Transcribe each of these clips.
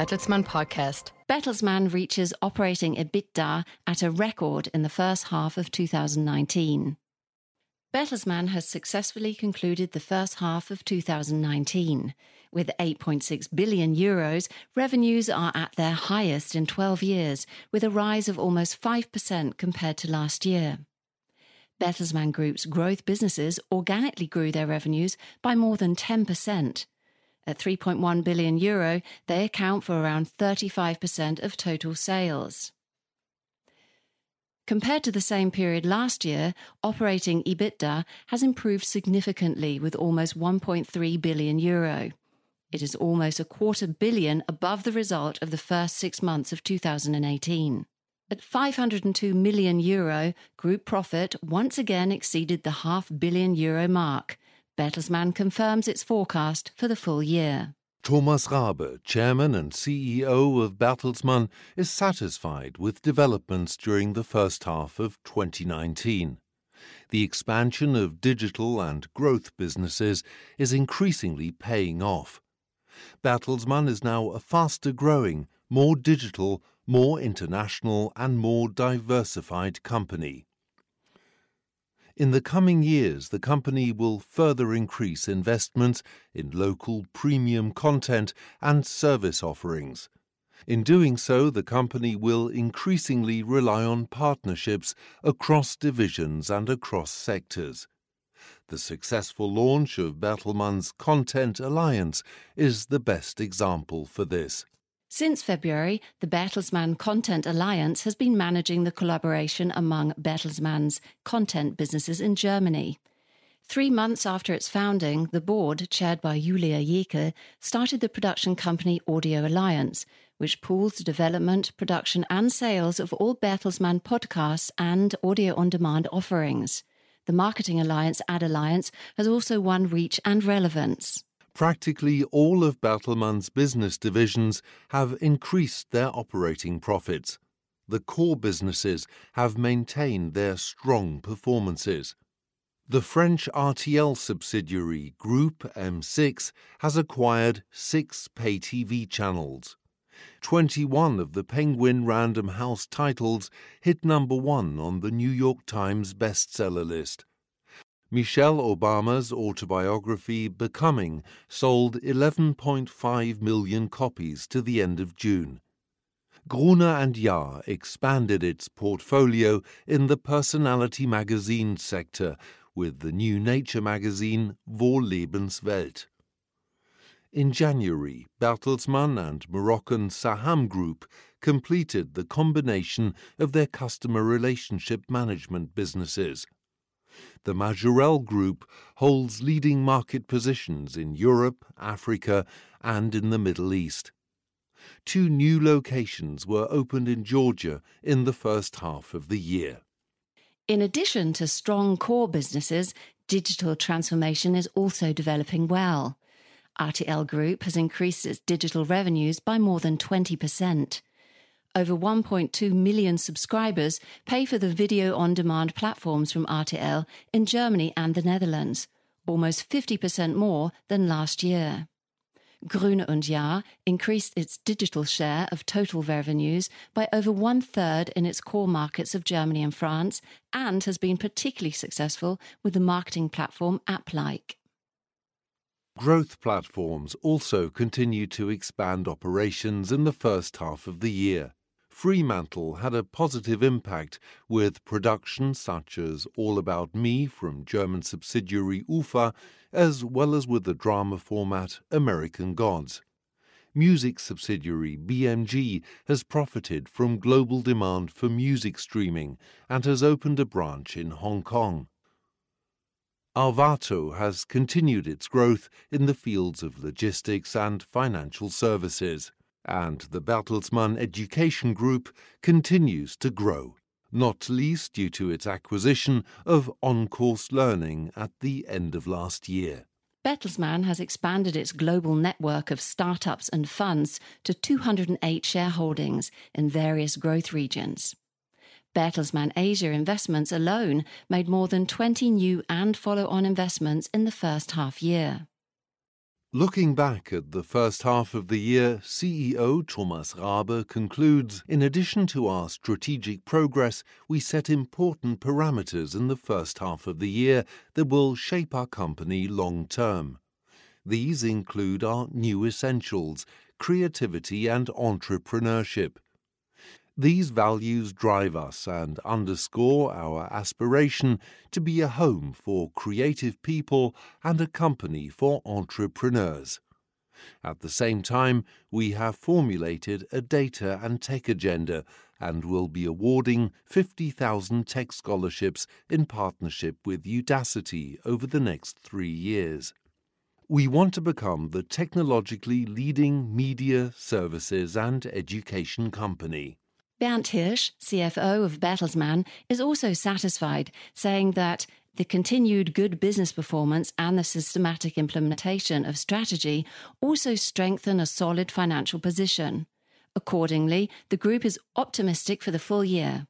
Bertelsmann podcast. Bertelsmann reaches operating EBITDA at a record in the first half of 2019. Bertelsmann has successfully concluded the first half of 2019. With 8.6 billion euros, revenues are at their highest in 12 years, with a rise of almost 5% compared to last year. Bertelsmann Group's growth businesses organically grew their revenues by more than 10%. At 3.1 billion euro, they account for around 35% of total sales. Compared to the same period last year, operating EBITDA has improved significantly with almost 1.3 billion euro. It is almost a quarter billion above the result of the first six months of 2018. At 502 million euro, group profit once again exceeded the half billion euro mark. Bertelsmann confirms its forecast for the full year. Thomas Rabe, Chairman and CEO of Bertelsmann, is satisfied with developments during the first half of 2019. The expansion of digital and growth businesses is increasingly paying off. Bertelsmann is now a faster growing, more digital, more international, and more diversified company. In the coming years, the company will further increase investments in local premium content and service offerings. In doing so, the company will increasingly rely on partnerships across divisions and across sectors. The successful launch of Bertelsmann's Content Alliance is the best example for this. Since February, the Bertelsmann Content Alliance has been managing the collaboration among Bertelsmann's content businesses in Germany. Three months after its founding, the board, chaired by Julia Jäkel, started the production company Audio Alliance, which pools the development, production, and sales of all Bertelsmann podcasts and audio on demand offerings. The marketing alliance Ad Alliance has also won reach and relevance practically all of Bertelsmann's business divisions have increased their operating profits. The core businesses have maintained their strong performances. The French RTL subsidiary Group M6 has acquired six pay TV channels. 21 of the Penguin Random House titles hit number one on the New York Times bestseller list. Michelle Obama's autobiography Becoming sold 11.5 million copies to the end of June. Gruner and Jahr expanded its portfolio in the personality magazine sector with the new nature magazine Wohllebens Welt. In January, Bertelsmann and Moroccan Saham Group completed the combination of their customer relationship management businesses the Majorel Group holds leading market positions in Europe, Africa, and in the Middle East. Two new locations were opened in Georgia in the first half of the year. In addition to strong core businesses, digital transformation is also developing well. RTL Group has increased its digital revenues by more than 20%. Over 1.2 million subscribers pay for the video on demand platforms from RTL in Germany and the Netherlands, almost 50% more than last year. Gruner und Jahr increased its digital share of total revenues by over one third in its core markets of Germany and France, and has been particularly successful with the marketing platform AppLike. Growth platforms also continue to expand operations in the first half of the year. Fremantle had a positive impact with productions such as All About Me from German subsidiary UFA, as well as with the drama format American Gods. Music subsidiary BMG has profited from global demand for music streaming and has opened a branch in Hong Kong. Arvato has continued its growth in the fields of logistics and financial services and the Bertelsmann Education Group continues to grow, not least due to its acquisition of OnCourse Learning at the end of last year. Bertelsmann has expanded its global network of startups and funds to 208 shareholdings in various growth regions. Bertelsmann Asia Investments alone made more than 20 new and follow on investments in the first half year. Looking back at the first half of the year, CEO Thomas Rabe concludes In addition to our strategic progress, we set important parameters in the first half of the year that will shape our company long term. These include our new essentials, creativity, and entrepreneurship. These values drive us and underscore our aspiration to be a home for creative people and a company for entrepreneurs. At the same time, we have formulated a data and tech agenda and will be awarding 50,000 tech scholarships in partnership with Udacity over the next three years. We want to become the technologically leading media, services, and education company. Bernd Hirsch, CFO of Bertelsmann, is also satisfied, saying that the continued good business performance and the systematic implementation of strategy also strengthen a solid financial position. Accordingly, the group is optimistic for the full year.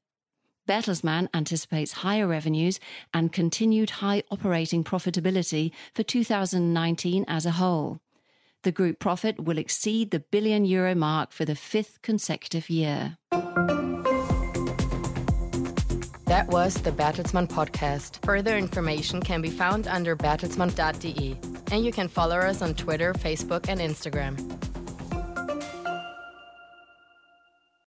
Bertelsmann anticipates higher revenues and continued high operating profitability for 2019 as a whole. The group profit will exceed the billion euro mark for the fifth consecutive year. That was the Bertelsmann podcast. Further information can be found under bertelsmann.de. And you can follow us on Twitter, Facebook, and Instagram.